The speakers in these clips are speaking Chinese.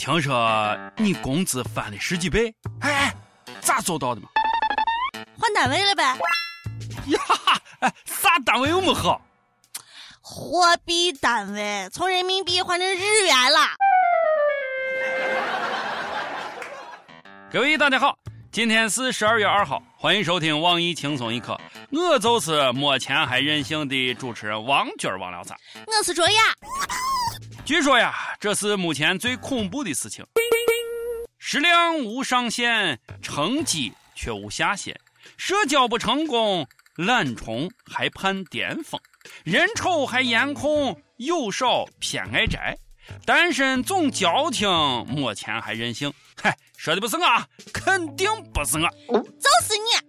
听说你工资翻了十几倍，哎，咋做到的嘛？换单位了呗？呀哈，哎，啥单位又没好？货币单位从人民币换成日元了。各位大家好，今天是十二月二号，欢迎收听网易轻松一刻，我就是没钱还任性的主持人王军王聊啥？我是卓雅。据说呀，这是目前最恐怖的事情。食量无上限，成绩却无下限；社交不成功，懒虫还盼巅峰；人丑还颜控，有少偏爱宅；单身总矫情，没钱还任性。嗨，说的不是我，肯定不是我，就是你。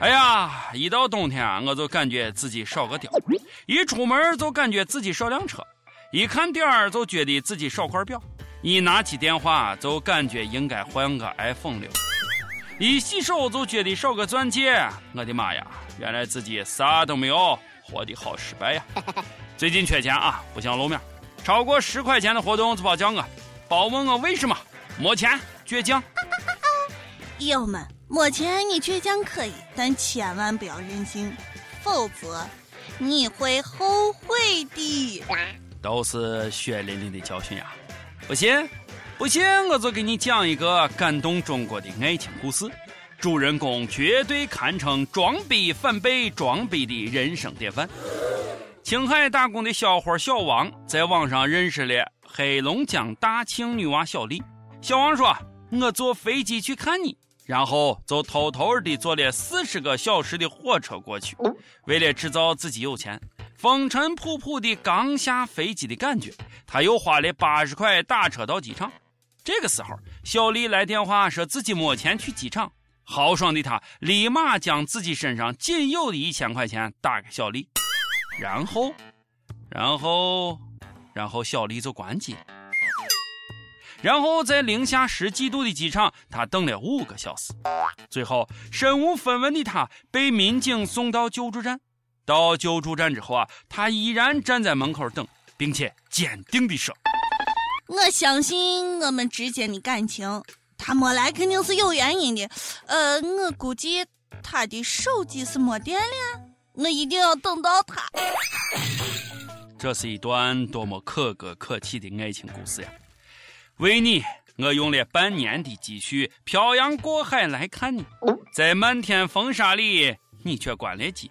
哎呀，一到冬天啊，我就感觉自己少个貂；一出门就感觉自己少辆车。一看点儿就觉得自己少块表，一拿起电话就感觉应该换个 iPhone 六，一洗手就觉得少个钻戒。我的妈呀，原来自己啥都没有，活得好失败呀！最近缺钱啊，不想露面，超过十块钱的活动就别叫我，别问我为什么，没钱倔强。友们，没钱你倔强可以，但千万不要任性，否则你会后悔的。都是血淋淋的教训呀！不信，不信，我就给你讲一个感动中国的爱情故事。主人公绝对堪称装逼反被装逼的人生典范。青海打工的小伙小王在网上认识了黑龙江大庆女娃小丽。小王说：“我坐飞机去看你。”然后就偷偷的坐了四十个小时的火车过去，为了制造自己有钱。风尘仆仆的刚下飞机的感觉，他又花了八十块打车到机场。这个时候，小丽来电话说自己没钱去机场，豪爽的他立马将自己身上仅有的一千块钱打给小丽，然后，然后，然后小丽就关机。然后在零下十几度的机场，他等了五个小时，最后身无分文的他被民警送到救助站。到救助站之后啊，他依然站在门口等，并且坚定地说：“我相信我们之间的感情，他没来肯定是有原因的。呃，我估计他的手机是没电了，我一定要等到他。”这是一段多么可歌可泣的爱情故事呀！为你，我用了半年的积蓄漂洋过海来看你，在漫天风沙里，你却关了机。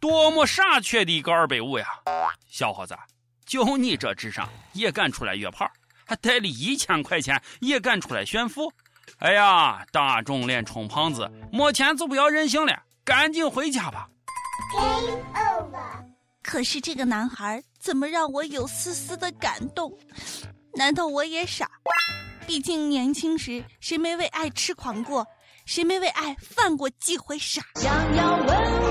多么傻缺的一个二百五呀，小伙子，就你这智商也敢出来约炮，还带了一千块钱也敢出来炫富？哎呀，打肿脸充胖子，没钱就不要任性了，赶紧回家吧。可是这个男孩怎么让我有丝丝的感动？难道我也傻？毕竟年轻时谁没为爱痴狂过？谁没为爱犯过几回傻？想要问问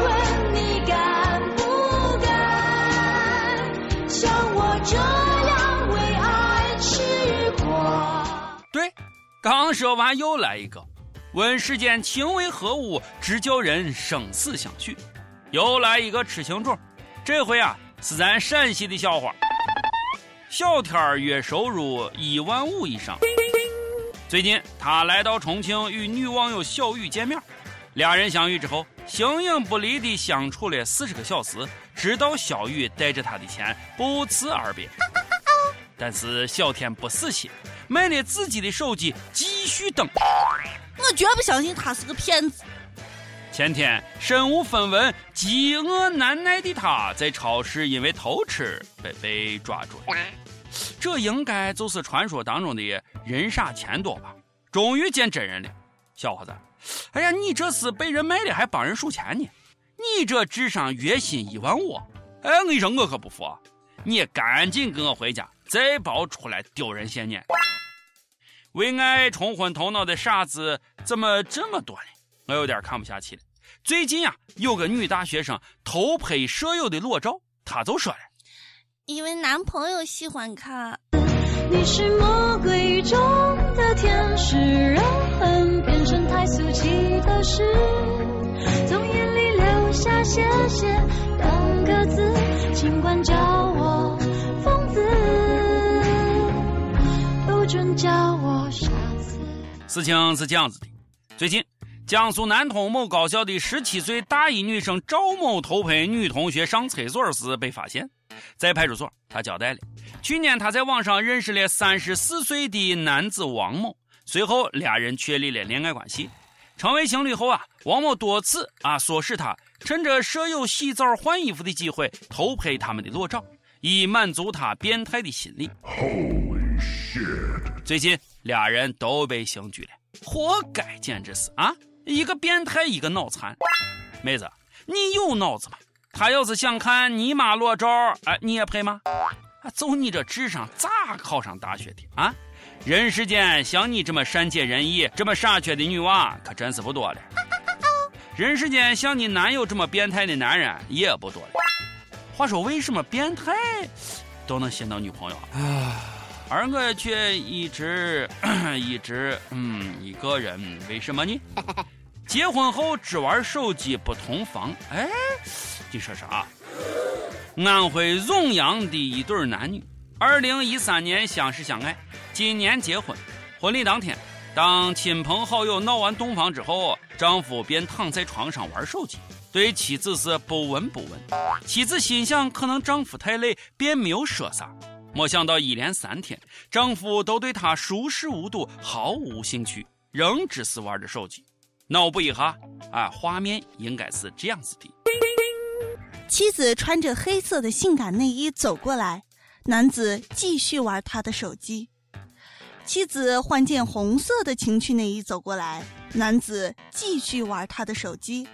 刚说完又来一个，问世间情为何物，直叫人生死相许。又来一个痴情种，这回啊是咱陕西的笑话。小天儿月收入一万五以上。最近，他来到重庆与女网友小雨见面，俩人相遇之后，形影不离地相处了四十个小时，直到小雨带着他的钱不辞而别。但是小天不死心，买了自己的手机继续等。我绝不相信他是个骗子。前天，身无分文、饥饿难耐的他，在超市因为偷吃被被抓住了。这应该就是传说当中的人傻钱多吧？终于见真人了，小伙子！哎呀，你这是被人卖了还帮人数钱呢？你这智商月薪一万五！哎，我跟你说，我可不服！你赶紧跟我回家，再别出来丢人现眼！为爱冲昏头脑的傻子怎么这么多呢？我有点看不下去了。最近呀，有个女大学生偷拍舍友的裸照，她就说了。因为男朋友喜欢看。你是魔鬼中的天使，让恨变成太俗气的事，从眼里流下谢谢两个字，尽管叫我准叫我傻子。事情是这样子的，最近江苏南通某高校的十七岁大一女生赵某偷拍女同学上厕所时被发现，在派出所，她交代了，去年她在网上认识了三十四岁的男子王某，随后俩人确立了恋爱关系。成为情侣后啊，王某多次啊唆使她趁着舍友洗澡换衣服的机会偷拍他们的裸照，以满足他变态的心理。最近俩人都被刑拘了，活该，简直是啊！一个变态，一个脑残。妹子，你有脑子吗？他要是想看你妈裸照，哎，你也配吗？啊，就你这智商，咋考上大学的啊？人世间像你这么善解人意、这么傻缺的女娃，可真是不多了。人世间像你男友这么变态的男人也不多了。话说，为什么变态都能吸引到女朋友啊？而我却一直 一直嗯一个人，为什么呢？结婚后只玩手机不同房，哎，你说啥？安徽荣阳的一对男女，二零一三年相识相爱，今年结婚。婚礼当天，当亲朋好友闹完洞房之后，丈夫便躺在床上玩手机，对妻子是不闻不问。妻子心想，可能丈夫太累，便没有说啥。没想到一连三天，丈夫都对她熟视无睹，毫无兴趣，仍只是玩着手机。脑补一下，啊，画面应该是这样子的。妻子穿着黑色的性感内衣走过来，男子继续玩他的手机。妻子换件红色的情趣内衣走过来，男子继续玩他的手机。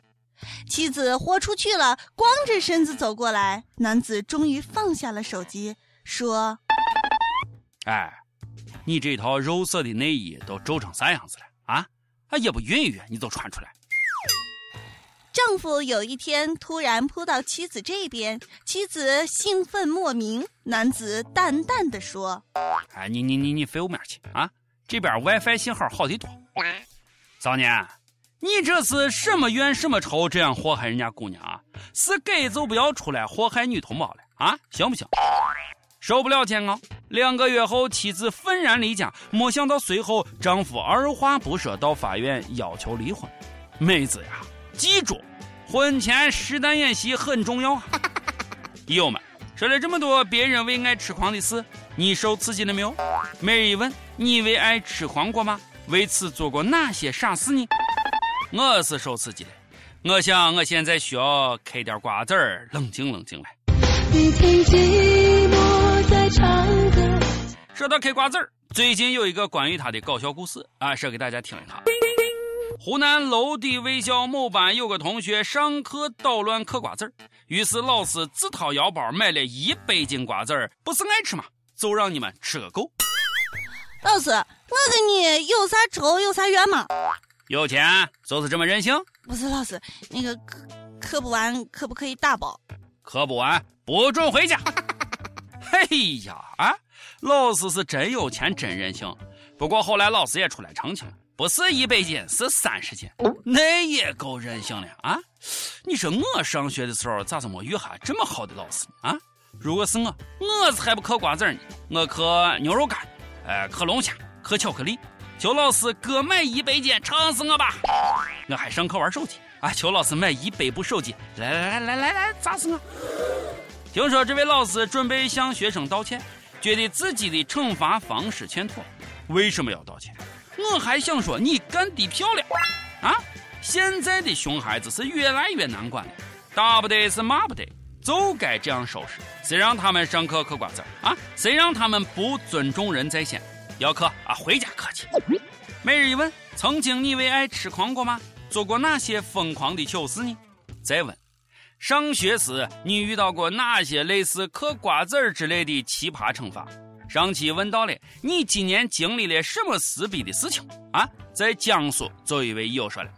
妻子豁出去了，光着身子走过来，男子终于放下了手机，说：“哎，你这套肉色的内衣都皱成啥样子了啊？啊，也不熨一熨你就穿出来。”丈夫有一天突然扑到妻子这边，妻子兴奋莫名。男子淡淡的说：“哎，你你你你飞我面去啊！这边 WiFi 信号好的多。少年，你这是什么怨什么仇，这样祸害人家姑娘啊？是给就不要出来祸害女同胞了啊？行不行？受不了煎熬。两个月后，妻子愤然离家，没想到随后丈夫二话不说到法院要求离婚。妹子呀！记住，婚前实弹演习很重要啊！友们，说了这么多别人为爱痴狂的事，你受刺激了没有？每日一问，你为爱痴狂过吗？为此做过哪些傻事呢？我是受刺激了，我想我现在需要嗑点瓜子儿，冷静冷静了。你听寂寞在唱歌。说到嗑瓜子儿，最近有一个关于他的搞笑故事啊，说给大家听一下。湖南娄底卫校某班有个同学上课捣乱嗑瓜子儿，于是老师自掏腰包买了一百斤瓜子儿，不是爱吃吗？就让你们吃个够。老师，我跟你有啥仇有啥怨吗？有钱就是这么任性？不是老师，那个嗑嗑不完可不可以打包？嗑不完不准回家。哎呀啊！老师是真有钱真任性，不过后来老师也出来澄清了。不是一百斤，是三十斤，那也够任性了啊！你说我上学的时候咋就没遇下这么好的老师呢？啊，如果是我，我才不嗑瓜子呢，我嗑牛肉干，呃，嗑龙虾，嗑巧克力。求老师各买一百斤，撑死我吧！我还上课玩手机啊！求老师买一百部手机，来来来来来来，砸死我！听说这位老师准备向学生道歉，觉得自己的惩罚方式欠妥。为什么要道歉？我还想说你干得漂亮啊！现在的熊孩子是越来越难管了，打不得是骂不得，就该这样收拾。谁让他们上课嗑瓜子啊？谁让他们不尊重人在先？要嗑啊，回家嗑去。每日一问：曾经你为爱痴狂过吗？做过哪些疯狂的糗事呢？再问：上学时你遇到过哪些类似嗑瓜子儿之类的奇葩惩罚？上期问到了你今年经历了什么撕逼的事情啊？在江苏，就一位友说了，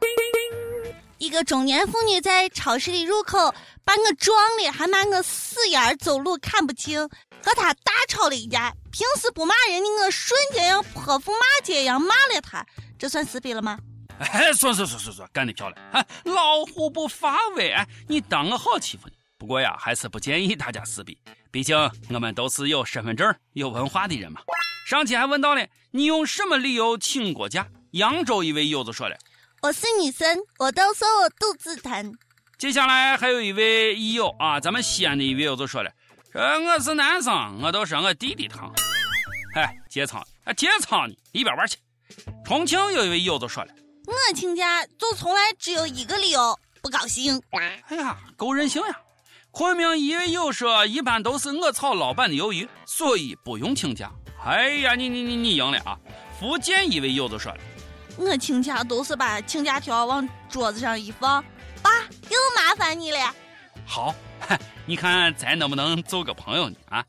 一个中年妇女在超市的入口把我撞了，还骂我死眼儿走路看不清，和他大吵了一架。平时不骂人的我，瞬间像泼妇骂街一样骂了他，这算撕逼了吗？哎，算算算算算，干得漂亮！哎，老虎不发威，哎，你当我好欺负你？不过呀，还是不建议大家撕逼，毕竟我们都是有身份证、有文化的人嘛。上期还问到了，你用什么理由请过假？扬州一位友子说了，我是女生，我都说我肚子疼。接下来还有一位益友啊，咱们西安的一位友子说了，呃我是男生，我都说我弟弟疼。哎，节操，啊节操你，一边玩去。重庆有一位友子说了，我请假就从来只有一个理由，不高兴。哎呀，够任性呀！昆明一位友说，一般都是我炒老板的鱿鱼，所以不用请假。哎呀，你你你你赢了啊！福建一位友子说了，我请假都是把请假条往桌子上一放，爸又麻烦你了。好，你看咱能不能做个朋友呢？啊！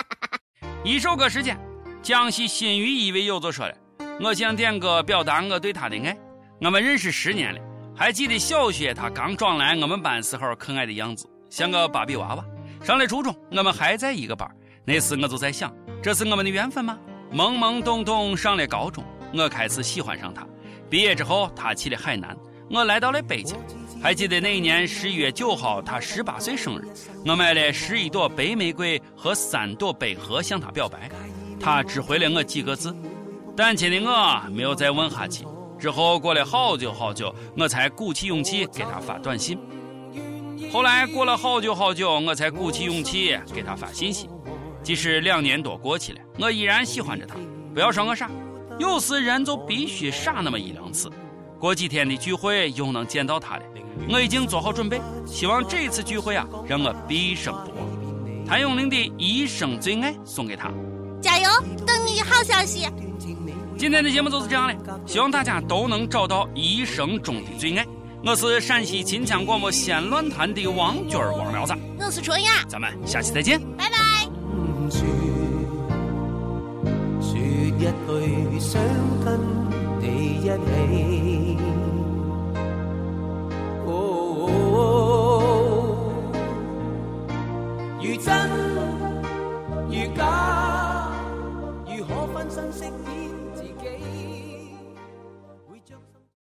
一首歌时间，江西新余一位友子说了，我想点歌表达我对他的爱。我们认识十年了，还记得小学他刚转来我们班时候可爱的样子。像个芭比娃娃，上了初中，我们还在一个班。那时我就在想，这是我们的缘分吗？懵懵懂懂上了高中，我开始喜欢上他。毕业之后，他去了海南，我来到了北京。还记得那一年十一月九号，他十八岁生日，我买了十一朵白玫瑰和三朵百合向他表白。他只回了我几个字，胆怯的我没有再问下去。之后过了好久好久，我才鼓起勇气给他发短信。后来过了好久好久，我才鼓起勇气给他发信息。即使两年多过去了，我依然喜欢着他。不要说我傻，有时人就必须傻那么一两次。过几天的聚会又能见到他了，我已经做好准备。希望这次聚会啊，让我毕生不忘。谭咏麟的《一生最爱》送给他，加油，等你好消息。今天的节目就是这样了，希望大家都能找到一生中的最爱。我是陕西秦腔广播西安论坛的王军儿王苗子，我是春雅，咱们下期再见，拜拜。说一句想跟你一起。